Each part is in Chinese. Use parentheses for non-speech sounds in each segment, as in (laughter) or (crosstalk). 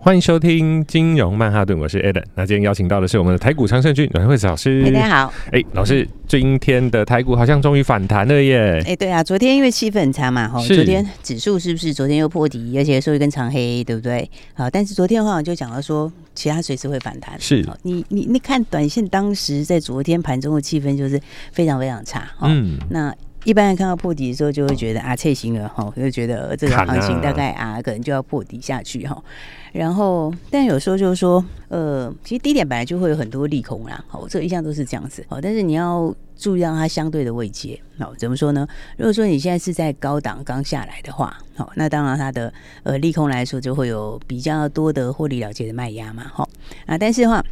欢迎收听金融曼哈顿，我是 Eden。那今天邀请到的是我们的台股常胜军阮惠慈老师。大家好。哎，老师，今天的台股好像终于反弹了耶。哎，对啊，昨天因为气氛很差嘛，哈，昨天指数是不是昨天又破底，而且收一根长黑，对不对？好，但是昨天的话就讲到说，其他随时会反弹。是，你你你看短线当时在昨天盘中的气氛就是非常非常差。嗯，那。一般人看到破底的时候，就会觉得啊，脆行了哈，就觉得这个行情大概啊，可能就要破底下去哈。然后，但有时候就是说，呃，其实低点本来就会有很多利空啦。好，这一向都是这样子。好，但是你要注意到它相对的位阶。好，怎么说呢？如果说你现在是在高档刚下来的话，好，那当然它的呃利空来说就会有比较多的获利了结的卖压嘛。好啊，但是的话。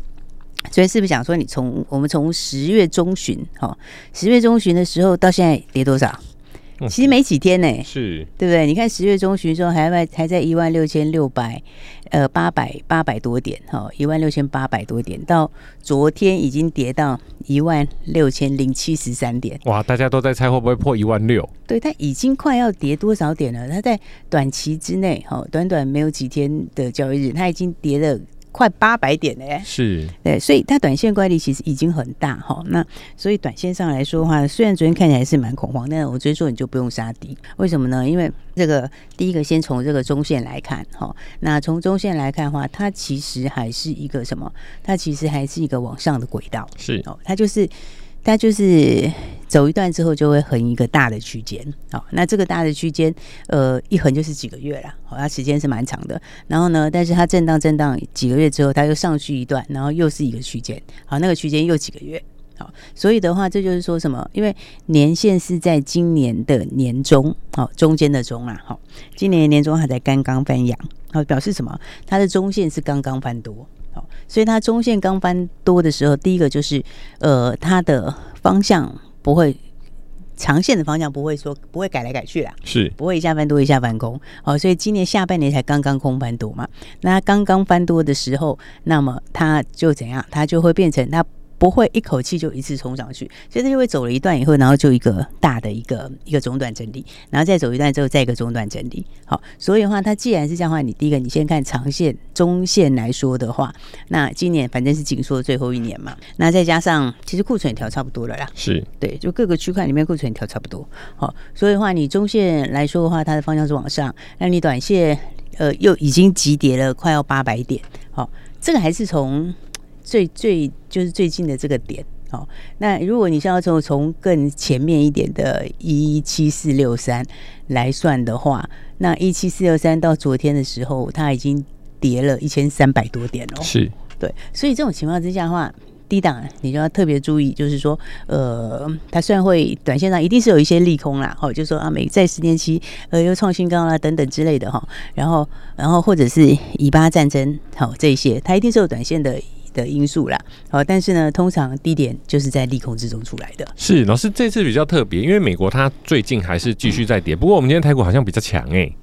所以是不是想说，你从我们从十月中旬，哈，十月中旬的时候到现在跌多少？其实没几天呢，是对不对？你看十月中旬的时候还在还在一万六千六百，呃，八百八百多点，哈，一万六千八百多点，到昨天已经跌到一万六千零七十三点。哇，大家都在猜会不会破一万六？对，它已经快要跌多少点了？它在短期之内，哈，短短没有几天的交易日，它已经跌了。快八百点嘞，是对，所以它短线乖离其实已经很大哈。那所以短线上来说的话，虽然昨天看起来是蛮恐慌，但是我直接说你就不用杀低，为什么呢？因为这个第一个先从这个中线来看哈，那从中线来看的话，它其实还是一个什么？它其实还是一个往上的轨道，是哦，它就是。它就是走一段之后就会横一个大的区间，好，那这个大的区间，呃，一横就是几个月了，好，它时间是蛮长的。然后呢，但是它震荡震荡几个月之后，它又上去一段，然后又是一个区间，好，那个区间又几个月，好，所以的话，这就是说什么？因为年线是在今年的年中，好，中间的中啊，好，今年年中还在刚刚翻阳，好，表示什么？它的中线是刚刚翻多。好所以它中线刚翻多的时候，第一个就是，呃，它的方向不会长线的方向不会说不会改来改去啦，是不会一下翻多一下翻空。好，所以今年下半年才刚刚空翻多嘛，那刚刚翻多的时候，那么它就怎样？它就会变成它。不会一口气就一次冲上去，所以它就会走了一段以后，然后就一个大的一个一个中段整理，然后再走一段之后再一个中段整理。好，所以的话，它既然是这样的话，你第一个你先看长线、中线来说的话，那今年反正是紧缩的最后一年嘛，那再加上其实库存也调差不多了啦，是对，就各个区块里面库存也调差不多。好，所以的话，你中线来说的话，它的方向是往上，那你短线呃又已经急跌了快要八百点。好，这个还是从。最最就是最近的这个点，哦，那如果你是要从从更前面一点的一七四六三来算的话，那一七四六三到昨天的时候，它已经跌了一千三百多点哦，是对，所以这种情况之下的话，低档你就要特别注意，就是说，呃，它虽然会短线上一定是有一些利空啦，哦，就是说啊，美在十年期呃又创新高啦等等之类的哈，然后然后或者是以巴战争好这些，它一定是有短线的。的因素啦，好，但是呢，通常低点就是在利空之中出来的。是老师这次比较特别，因为美国它最近还是继续在跌，不过我们今天台股好像比较强哎、欸，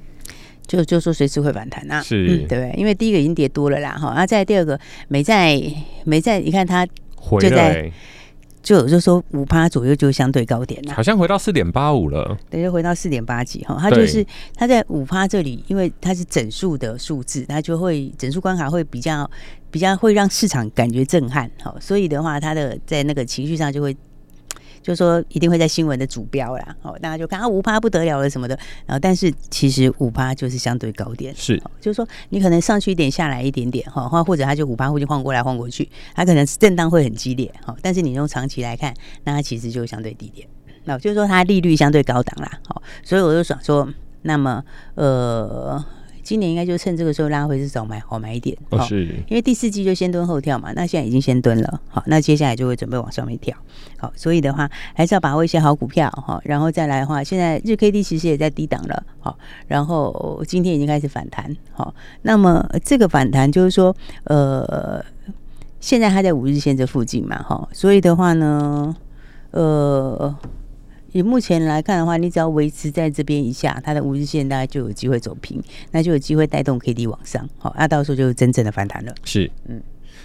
就就说随时会反弹啊，是、嗯，对不对？因为第一个已经跌多了啦，哈，那再第二个没在没在，你看它就在。回来就就说五趴左右就相对高点了，好像回到四点八五了，对，就回到四点八几哈。它就是它在五趴这里，因为它是整数的数字，它就会整数关卡会比较比较会让市场感觉震撼哈，所以的话，它的在那个情绪上就会。就说一定会在新闻的主标啦，哦，大家就看啊五趴不得了了什么的，然后但是其实五趴就是相对高点，是，就是说你可能上去一点，下来一点点，哈，或或者它就五趴会就晃过来晃过去，它可能是震荡会很激烈，哈，但是你用长期来看，那它其实就相对低点，那就是说它利率相对高档啦，好，所以我就想说，那么呃。今年应该就趁这个时候拉回是早买好买一点哦，是，因为第四季就先蹲后跳嘛，那现在已经先蹲了，好，那接下来就会准备往上面跳，好，所以的话还是要把握一些好股票哈，然后再来的话，现在日 K D 其实也在低档了，好，然后今天已经开始反弹，好，那么这个反弹就是说，呃，现在它在五日线这附近嘛，哈，所以的话呢，呃。以目前来看的话，你只要维持在这边一下，它的五日线大概就有机会走平，那就有机会带动 K D 往上，好，那到时候就是真正的反弹了。是，嗯。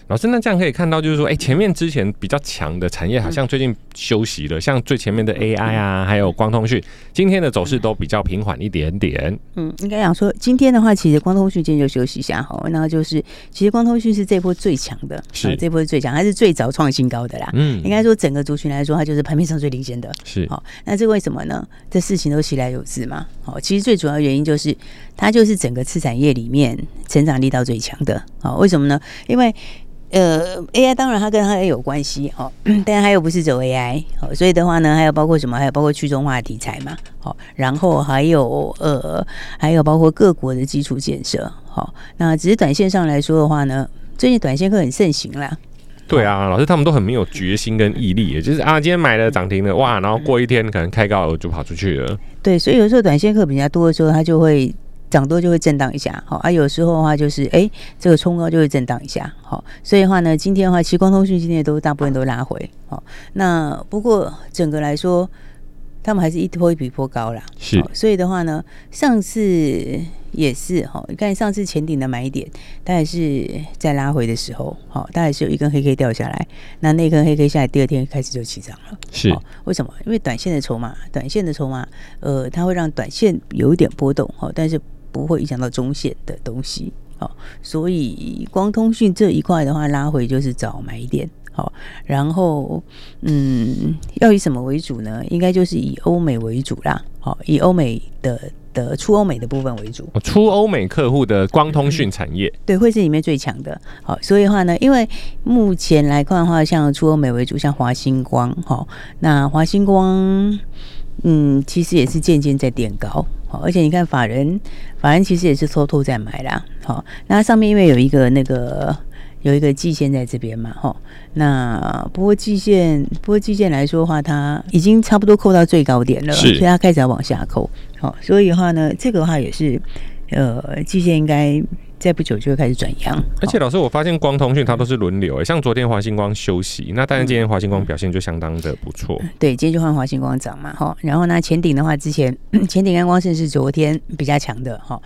老师，那这样可以看到，就是说，哎、欸，前面之前比较强的产业，好像最近休息了。嗯、像最前面的 AI 啊，还有光通讯，今天的走势都比较平缓一点点。嗯，应该讲说，今天的话，其实光通讯今天就休息一下哈。然后就是，其实光通讯是这波最强的，是这波是最强，还是最早创新高的啦。嗯，应该说整个族群来说，它就是盘面上最领先的。是，好，那这为什么呢？这事情都其来有自嘛。好，其实最主要原因就是，它就是整个次产业里面成长力道最强的。好，为什么呢？因为呃，AI 当然它跟它也有关系哦，(clears throat) 但它又不是走 AI 哦，所以的话呢，还有包括什么？还有包括去中化的题材嘛，好，然后还有呃，还有包括各国的基础建设，好，那只是短线上来说的话呢，最近短线客很盛行啦。对啊，老师他们都很没有决心跟毅力，也就是啊，今天买了涨停了哇，然后过一天可能开高就跑出去了。对，所以有时候短线客比较多的时候，他就会。涨多就会震荡一下，好啊，有时候的话就是，哎、欸，这个冲高就会震荡一下，好，所以的话呢，今天的话，其实光通讯今天都大部分都拉回，好，那不过整个来说，他们还是一波比一波高啦，是，所以的话呢，上次也是，哈，你看上次前顶的买点，它也是在拉回的时候，好，大概是有一根黑 K 掉下来，那那根黑 K 下来，第二天开始就起涨了，是，为什么？因为短线的筹码，短线的筹码，呃，它会让短线有一点波动，哈，但是。不会影响到中线的东西，好，所以光通讯这一块的话，拉回就是找买点，好，然后嗯，要以什么为主呢？应该就是以欧美为主啦，好，以欧美的的出欧美的部分为主，出欧美客户的光通讯产业，对，会是里面最强的，好，所以的话呢，因为目前来看的话，像出欧美为主，像华星光，好，那华星光。嗯，其实也是渐渐在垫高，好，而且你看法人，法人其实也是偷偷在买啦，好，那上面因为有一个那个有一个季线在这边嘛，哈，那不过季线，不过季线来说的话，它已经差不多扣到最高点了，所以它开始要往下扣，好，所以的话呢，这个的话也是，呃，季线应该。再不久就会开始转阳，而且老师，我发现光通讯它都是轮流，哎，像昨天华星光休息，那但是今天华星光表现就相当的不错，嗯。对，今天就换华星光涨嘛，哈。然后呢，前顶的话，之前 (coughs) 前顶跟光盛是昨天比较强的，哈。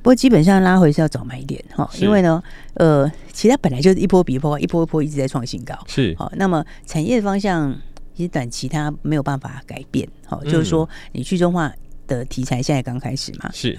不过基本上拉回是要早买一点，哈，因为呢，呃，其实它本来就是一波比一波，一波一波一直在创新高，是。好，那么产业的方向其实短期它没有办法改变，好，就是说你去中化的题材现在刚开始嘛，是。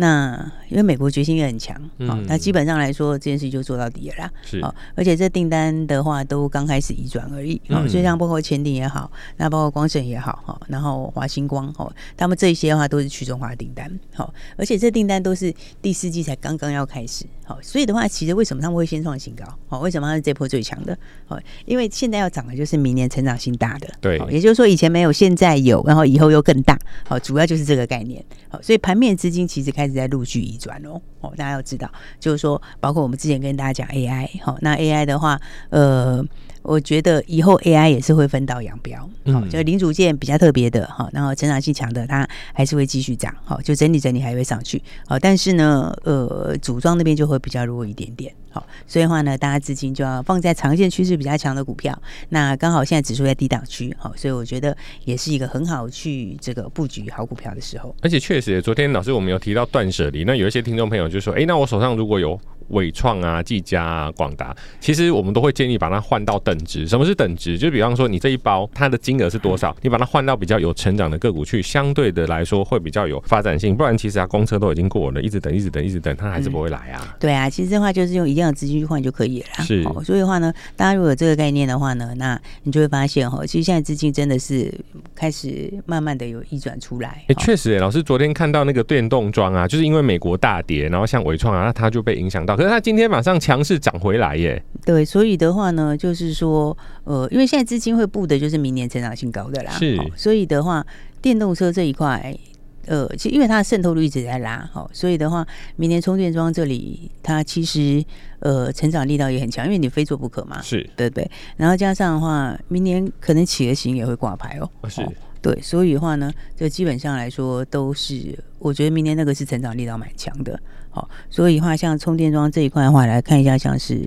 那因为美国决心也很强，好，那基本上来说这件事就做到底了啦。是，好，而且这订单的话都刚开始移转而已，好，所以像包括前顶也好，那包括光盛也好，哈，然后华星光，哈，他们这些的话都是去中化订单，好，而且这订单都是第四季才刚刚要开始，好，所以的话，其实为什么他们会先创新高？好，为什么他是这波最强的？好，因为现在要涨的就是明年成长性大的，对，也就是说以前没有，现在有，然后以后又更大，好，主要就是这个概念，好，所以盘面资金其实开始在陆续移转哦，哦，大家要知道，就是说，包括我们之前跟大家讲 AI，哦，那 AI 的话，呃。我觉得以后 AI 也是会分道扬镳，好、嗯，就零组件比较特别的哈，然后成长性强的，它还是会继续涨，好，就整理整理还会上去，好，但是呢，呃，组装那边就会比较弱一点点，好，所以的话呢，大家资金就要放在长线趋势比较强的股票，那刚好现在指数在低档区，好，所以我觉得也是一个很好去这个布局好股票的时候。而且确实，昨天老师我们有提到断舍离，那有一些听众朋友就说，哎、欸，那我手上如果有。纬创啊、技嘉啊、广达，其实我们都会建议把它换到等值。什么是等值？就比方说，你这一包它的金额是多少，你把它换到比较有成长的个股去，相对的来说会比较有发展性。不然，其实啊，公车都已经过了，一直等、一直等、一直等，它还是不会来啊。嗯、对啊，其实的话就是用一样的资金去换就可以了。是、哦，所以的话呢，大家如果有这个概念的话呢，那你就会发现哈，其实现在资金真的是开始慢慢的有移转出来。哎、欸，确实、欸，老师昨天看到那个电动桩啊，就是因为美国大跌，然后像伟创啊，那它就被影响到，可是它今天马上。强势涨回来耶，对，所以的话呢，就是说，呃，因为现在资金会布的就是明年成长性高的啦，是，所以的话，电动车这一块呃，其实因为它的渗透率一直在拉，哈，所以的话，明年充电桩这里它其实呃成长力道也很强，因为你非做不可嘛，是对不对？然后加上的话，明年可能企鹅型也会挂牌哦，是。对，所以的话呢，这基本上来说都是，我觉得明年那个是成长力道蛮强的。好，所以的话像充电桩这一块的话，来看一下，像是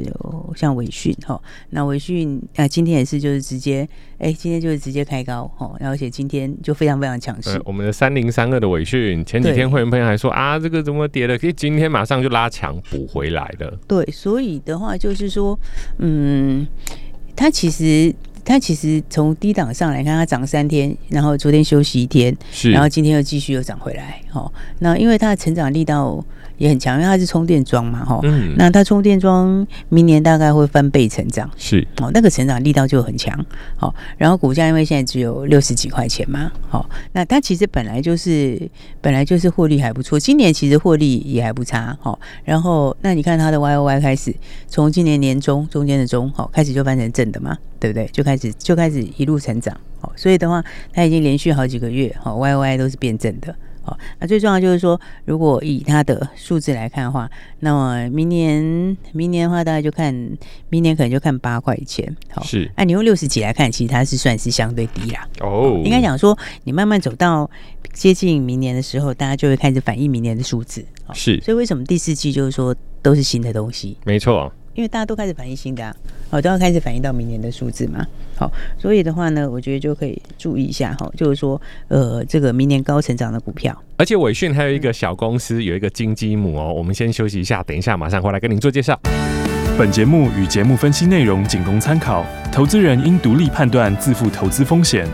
像伟讯哈，那伟讯啊，今天也是就是直接，哎，今天就是直接开高哈，而且今天就非常非常强势。我们的三零三二的伟讯，前几天会员朋友还说啊，这个怎么跌了？可以今天马上就拉强补回来了。对，所以的话就是说，嗯，它其实。它其实从低档上来看，它涨三天，然后昨天休息一天，是，然后今天又继续又涨回来，哦，那因为它的成长力道。也很强，因为它是充电桩嘛，哈、嗯，那它充电桩明年大概会翻倍成长，是。哦，那个成长力道就很强，好，然后股价因为现在只有六十几块钱嘛，好，那它其实本来就是本来就是获利还不错，今年其实获利也还不差，好，然后那你看它的 Y O Y 开始从今年年中中间的中，好，开始就翻成正的嘛，对不对？就开始就开始一路成长，好，所以的话，它已经连续好几个月，好，Y O Y 都是变正的。好，那最重要就是说，如果以它的数字来看的话，那么明年明年的话，大概就看明年可能就看八块钱。好，是。那你用六十几来看，其实它是算是相对低啦。哦，应该讲说，你慢慢走到接近明年的时候，大家就会开始反映明年的数字。是。所以为什么第四季就是说都是新的东西？没错。因为大家都开始反映新的、啊，好，都要开始反映到明年的数字嘛，好，所以的话呢，我觉得就可以注意一下哈，就是说，呃，这个明年高成长的股票，而且伟讯还有一个小公司，有一个金鸡母哦，我们先休息一下，等一下马上回来跟您做介绍。本节目与节目分析内容仅供参考，投资人应独立判断，自负投资风险。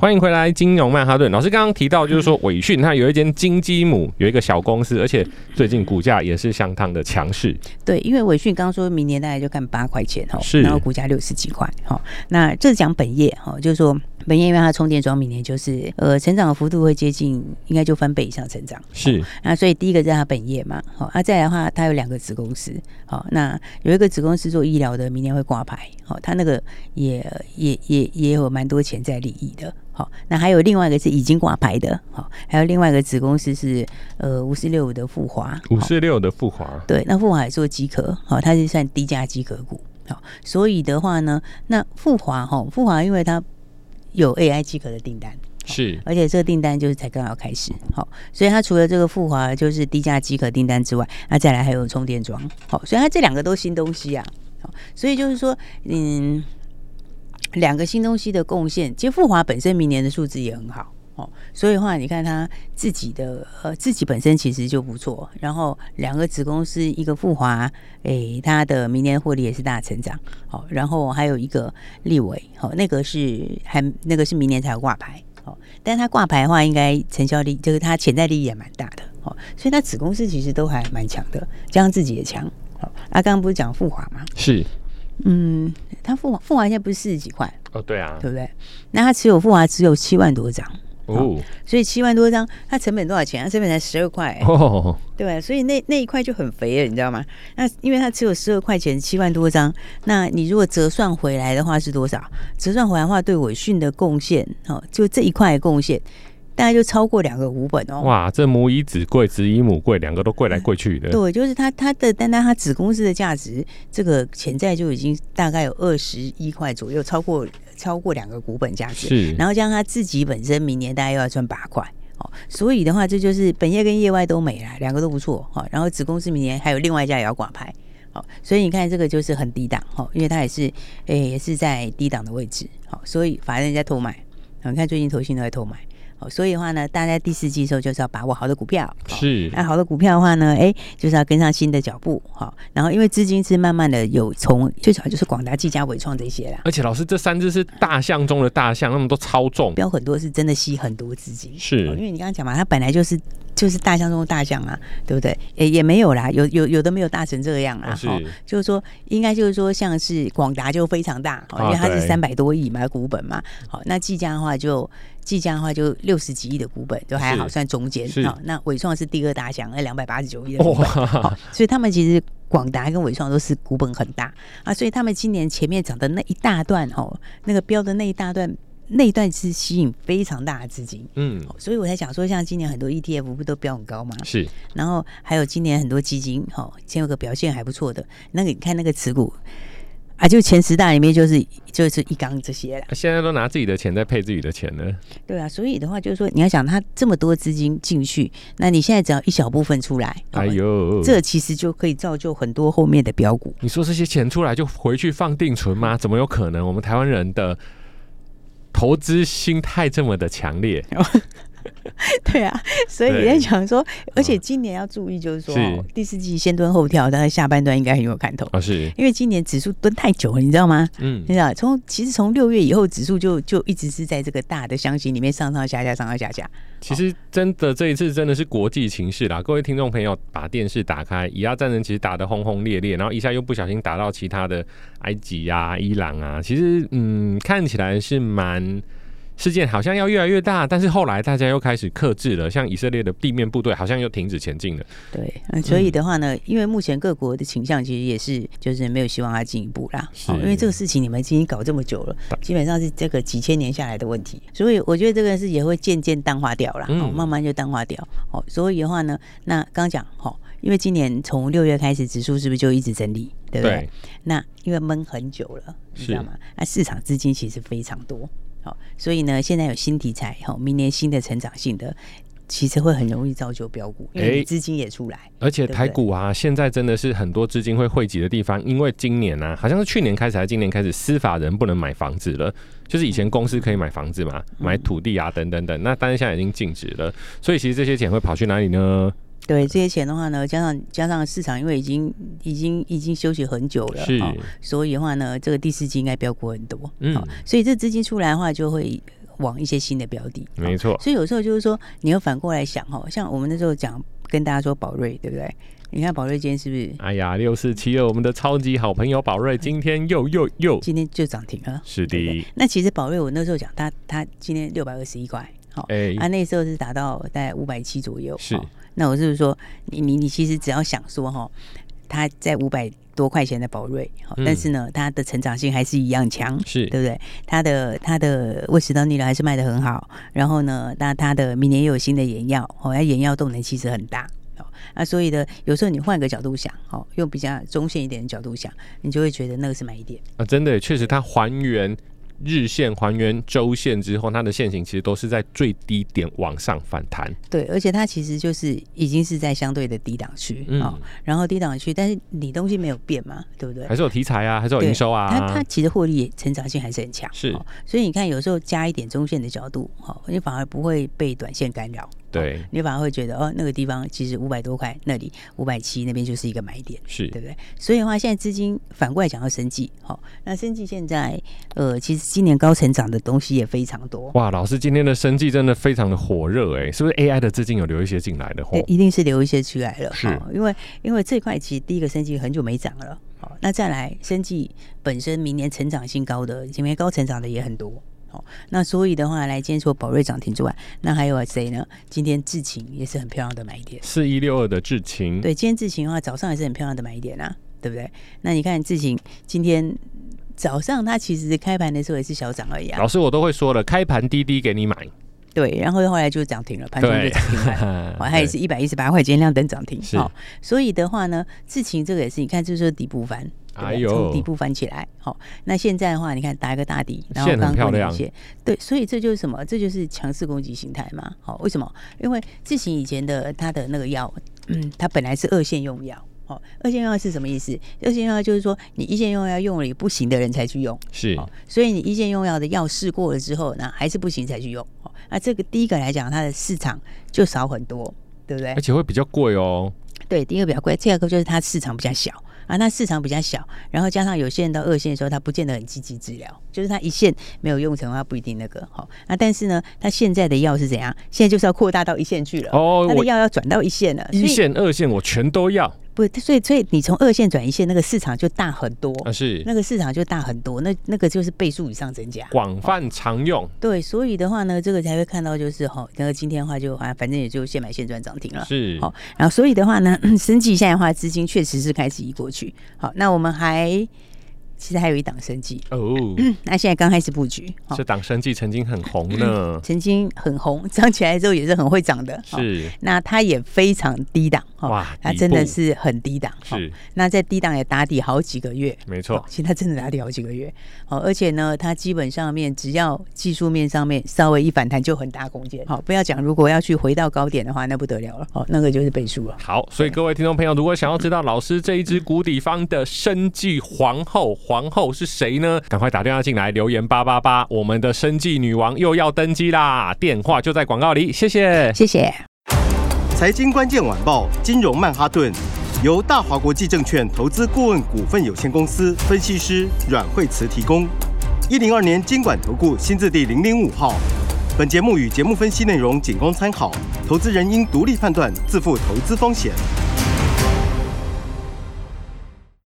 欢迎回来，金融曼哈顿老师刚刚提到，就是说伟讯它有一间金鸡母，有一个小公司，而且最近股价也是相当的强势。对，因为伟讯刚刚说明年大概就看八块钱哈，是，然后股价六十几块哈。那这是讲本业哈，就是说。本业因为它充电桩明年就是呃成长的幅度会接近，应该就翻倍以上成长。是，那所以第一个在它本业嘛，好，那再来的话，它有两个子公司，好，那有一个子公司做医疗的，明年会挂牌，好，它那个也也也也有蛮多潜在利益的，好，那还有另外一个是已经挂牌的，好，还有另外一个子公司是呃五四六五的富华，五四六的富华，对，那富华也做机壳，好，它是算低价机壳股，好，所以的话呢，那富华哈，富华因为它有 AI 机壳的订单是，而且这个订单就是才刚要开始，好，所以它除了这个富华就是低价机壳订单之外，那再来还有充电桩，好，所以它这两个都新东西啊，好，所以就是说，嗯，两个新东西的贡献，其实富华本身明年的数字也很好哦。所以的话，你看他自己的呃，自己本身其实就不错。然后两个子公司，一个富华，诶，它的明年获利也是大成长。好，然后还有一个立伟，好，那个是还那个是明年才挂牌。好，但是它挂牌的话，应该成效力就是它潜在利益也蛮大的。好，所以它子公司其实都还蛮强的，加上自己也强。好，啊，刚刚不是讲富华吗？是，嗯，它复华复华现在不是四十几块？哦，对啊，对不对？那他持有复华只有七万多张。哦，所以七万多张，它成本多少钱？它成本才十二块，哦，对吧？所以那那一块就很肥了，你知道吗？那因为它只有十二块钱，七万多张，那你如果折算回来的话是多少？折算回来的话，对伟讯的贡献，哦，就这一块的贡献，大概就超过两个股本哦。哇，这母以子贵，子以母贵，两个都贵来贵去的。对，就是它它的单单它子公司的价值，这个潜在就已经大概有二十一块左右，超过。超过两个股本价值，是，然后加上他自己本身明年大概又要赚八块，哦，所以的话，这就是本业跟业外都没了，两个都不错，哈，然后子公司明年还有另外一家也要挂牌，好，所以你看这个就是很低档，哈，因为它也是，诶，也是在低档的位置，好，所以反正人在偷买，你看最近投信都在偷买。所以的话呢，大家第四季的时候就是要把握好的股票，是。那好的股票的话呢，哎，就是要跟上新的脚步，好。然后因为资金是慢慢的有从，最主要就是广达、技嘉、伟创这些啦。而且老师，这三只是大象中的大象，那么多超重，标很多是真的吸很多资金，是。因为你刚刚讲嘛，它本来就是就是大象中的大象啊，对不对？也，也没有啦，有有有的没有大成这样啊，哦，就是说应该就是说像是广达就非常大，因为它是三百多亿嘛股本嘛，好，那技嘉的话就。技嘉的话就六十几亿的股本，都还好，算中间啊。那伟创是第二大象，那两百八十九亿的股本，好，所以他们其实广达跟伟创都是股本很大啊。所以他们今年前面涨的那一大段哦，那个标的那一大段那一段是吸引非常大的资金，嗯，所以我才想说，像今年很多 ETF 不都标很高吗？是，然后还有今年很多基金，哈，先有个表现还不错的，那个你看那个持股。啊，就前十大里面就是就是一缸这些了。现在都拿自己的钱在配自己的钱呢。对啊，所以的话就是说，你要想他这么多资金进去，那你现在只要一小部分出来，哎呦，这其实就可以造就很多后面的标股。你说这些钱出来就回去放定存吗？怎么有可能？我们台湾人的投资心态这么的强烈。(laughs) (laughs) 对啊，所以在讲说，而且今年要注意，就是说是第四季先蹲后跳，但是下半段应该很有看头啊。是因为今年指数蹲太久了，你知道吗？嗯，你知道，从其实从六月以后，指数就就一直是在这个大的箱型里面上上下下，上上下下。其实真的这一次真的是国际情势啦，各位听众朋友，把电视打开，以阿战争其实打得轰轰烈烈，然后一下又不小心打到其他的埃及啊、伊朗啊，其实嗯，看起来是蛮。事件好像要越来越大，但是后来大家又开始克制了，像以色列的地面部队好像又停止前进了。对，所以的话呢，因为目前各国的倾向其实也是，就是没有希望它进一步啦。好，因为这个事情你们已经搞这么久了，基本上是这个几千年下来的问题，所以我觉得这个是也会渐渐淡化掉了，哦，慢慢就淡化掉。哦，所以的话呢，那刚讲，哦，因为今年从六月开始，指数是不是就一直整理，对不对？对，那因为闷很久了，你知道吗？那市场资金其实非常多。好，所以呢，现在有新题材，好，明年新的成长性的，其实会很容易造就标股，因为资金也出来。而且台股啊，现在真的是很多资金会汇集的地方，因为今年呢、啊，好像是去年开始还是今年开始，司法人不能买房子了，就是以前公司可以买房子嘛，买土地啊等等等，那但是现在已经禁止了，所以其实这些钱会跑去哪里呢？对这些钱的话呢，加上加上市场，因为已经已经已经休息很久了，是、哦，所以的话呢，这个第四季应该飙过很多，嗯、哦，所以这资金出来的话，就会往一些新的标的，没错、哦。所以有时候就是说，你要反过来想哈，像我们那时候讲跟大家说宝瑞，对不对？你看宝瑞今天是不是？哎呀，六四七二，我们的超级好朋友宝瑞今天又又又，今天就涨停了，是的对对。那其实宝瑞我那时候讲，他他今天六百二十一块，好、哦，哎、欸，啊那时候是达到大概五百七左右，是。哦那我是不是说，你你你其实只要想说哈，它在五百多块钱的宝瑞，但是呢，它的成长性还是一样强，是对不对？它的它的胃食道逆流还是卖的很好，然后呢，那它的明年又有新的眼药，哦，它眼药动能其实很大，哦，那所以呢，有时候你换个角度想，哦，用比较中线一点的角度想，你就会觉得那个是买一点啊，真的确实它还原。日线还原周线之后，它的线型其实都是在最低点往上反弹。对，而且它其实就是已经是在相对的低档区啊，然后低档区，但是你东西没有变嘛，对不对？还是有题材啊，还是有营收啊。它它其实获利成长性还是很强，是。所以你看，有时候加一点中线的角度，哈，你反而不会被短线干扰。对，你反而会觉得哦，那个地方其实五百多块，那里五百七那边就是一个买点，是对不对？所以的话，现在资金反过来讲要生技，好，那生技现在呃，其实今年高成长的东西也非常多。哇，老师今天的生技真的非常的火热哎，是不是 AI 的资金有留一些进来的？对，一定是留一些出来了，是，因为因为这块其实第一个生技很久没涨了，好，那再来生技本身明年成长性高的，今年高成长的也很多。哦，那所以的话，来今天除了宝瑞涨停之外，那还有谁呢？今天智勤也是很漂亮的买点，四一六二的智勤。对，今天智勤的话，早上也是很漂亮的买点啊，对不对？那你看智勤今天早上它其实开盘的时候也是小涨而已啊。老师，我都会说了，开盘滴滴给你买。对，然后后来就涨停了，盘中就涨停了，(laughs) 它也是一百一十八块，今天亮灯涨停。好，所以的话呢，智勤这个也是，你看就是说底部翻。哎呦，从底部翻起来，好，那现在的话，你看打一个大底，然后刚刚一些，对，所以这就是什么？这就是强势攻击形态嘛。好，为什么？因为自行以前的它的那个药，嗯，它本来是二线用药，好，二线用药是什么意思？二线用药就是说，你一线用药用了也不行的人才去用，是，所以你一线用药的药试过了之后，那还是不行才去用，好，那这个第一个来讲，它的市场就少很多，对不对？而且会比较贵哦。对，第一个比较贵，第二个就是它市场比较小。啊，那市场比较小，然后加上有些人到二线的时候，他不见得很积极治疗，就是他一线没有用成，他不一定那个好。那但是呢，他现在的药是怎样？现在就是要扩大到一线去了。哦，他的药要转到一线了，一线、二线我全都要。不，所以所以你从二线转一线，那个市场就大很多啊，是那个市场就大很多，那那个就是倍数以上增加，广泛常用。对，所以的话呢，这个才会看到就是哈，那个今天的话就啊，反正也就现买现赚涨停了，是好。然后所以的话呢，升级现在的话资金确实是开始移过去。好，那我们还其实还有一档生计哦、嗯，那现在刚开始布局，这档生计曾经很红呢、嗯，(coughs) 曾经很红，涨起来之后也是很会涨的，是。那它也非常低档，哇，它真的是很低档，是。那在低档也打底好几个月，没错，现在真的打底好几个月，好，而且呢，它基本上面只要技术面上面稍微一反弹就很大空间，好，不要讲如果要去回到高点的话，那不得了了，哦，那个就是倍数了。好，所以各位听众朋友，如果想要知道老师这一支谷底方的生计皇后，皇后是谁呢？赶快打电话进来留言八八八，我们的生计女王又要登基啦！电话就在广告里，谢谢，谢谢。财经关键晚报，金融曼哈顿，由大华国际证券投资顾问股份有限公司分析师阮惠慈提供。一零二年监管投顾新字第零零五号。本节目与节目分析内容仅供参考，投资人应独立判断，自负投资风险。